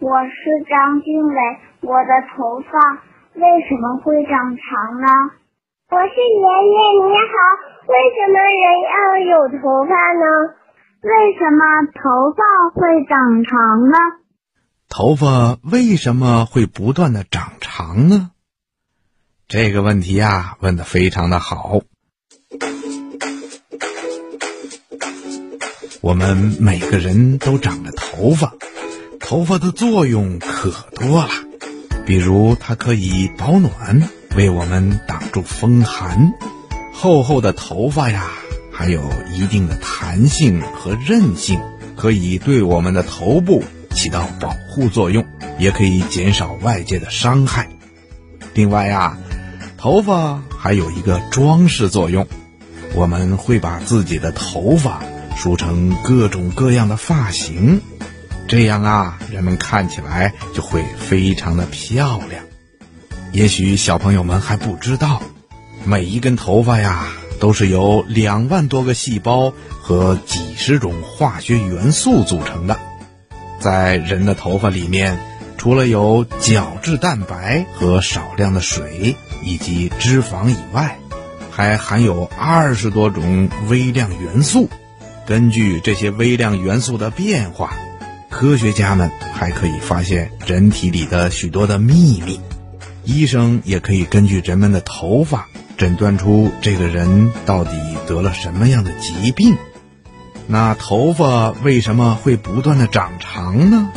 我是张俊伟。我的头发为什么会长长呢？我是爷爷你好，为什么人要有头发呢？为什么头发会长长呢？头发为什么会不断的长长呢？这个问题呀，问的非常的好。我们每个人都长着头发，头发的作用可多了。比如，它可以保暖，为我们挡住风寒。厚厚的头发呀，还有一定的弹性和韧性，可以对我们的头部起到保护作用，也可以减少外界的伤害。另外呀，头发还有一个装饰作用，我们会把自己的头发。梳成各种各样的发型，这样啊，人们看起来就会非常的漂亮。也许小朋友们还不知道，每一根头发呀，都是由两万多个细胞和几十种化学元素组成的。在人的头发里面，除了有角质蛋白和少量的水以及脂肪以外，还含有二十多种微量元素。根据这些微量元素的变化，科学家们还可以发现人体里的许多的秘密。医生也可以根据人们的头发诊断出这个人到底得了什么样的疾病。那头发为什么会不断的长长呢？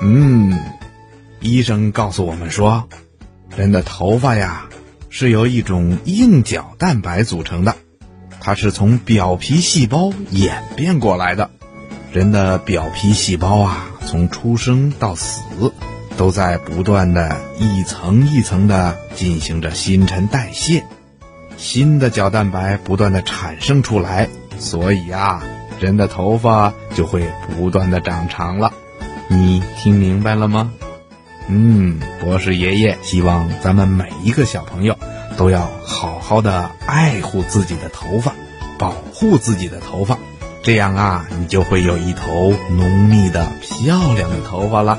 嗯，医生告诉我们说，人的头发呀是由一种硬角蛋白组成的。它是从表皮细胞演变过来的。人的表皮细胞啊，从出生到死，都在不断的一层一层的进行着新陈代谢，新的角蛋白不断的产生出来，所以啊，人的头发就会不断的长长了。你听明白了吗？嗯，博士爷爷希望咱们每一个小朋友。都要好好的爱护自己的头发，保护自己的头发，这样啊，你就会有一头浓密的漂亮的头发了。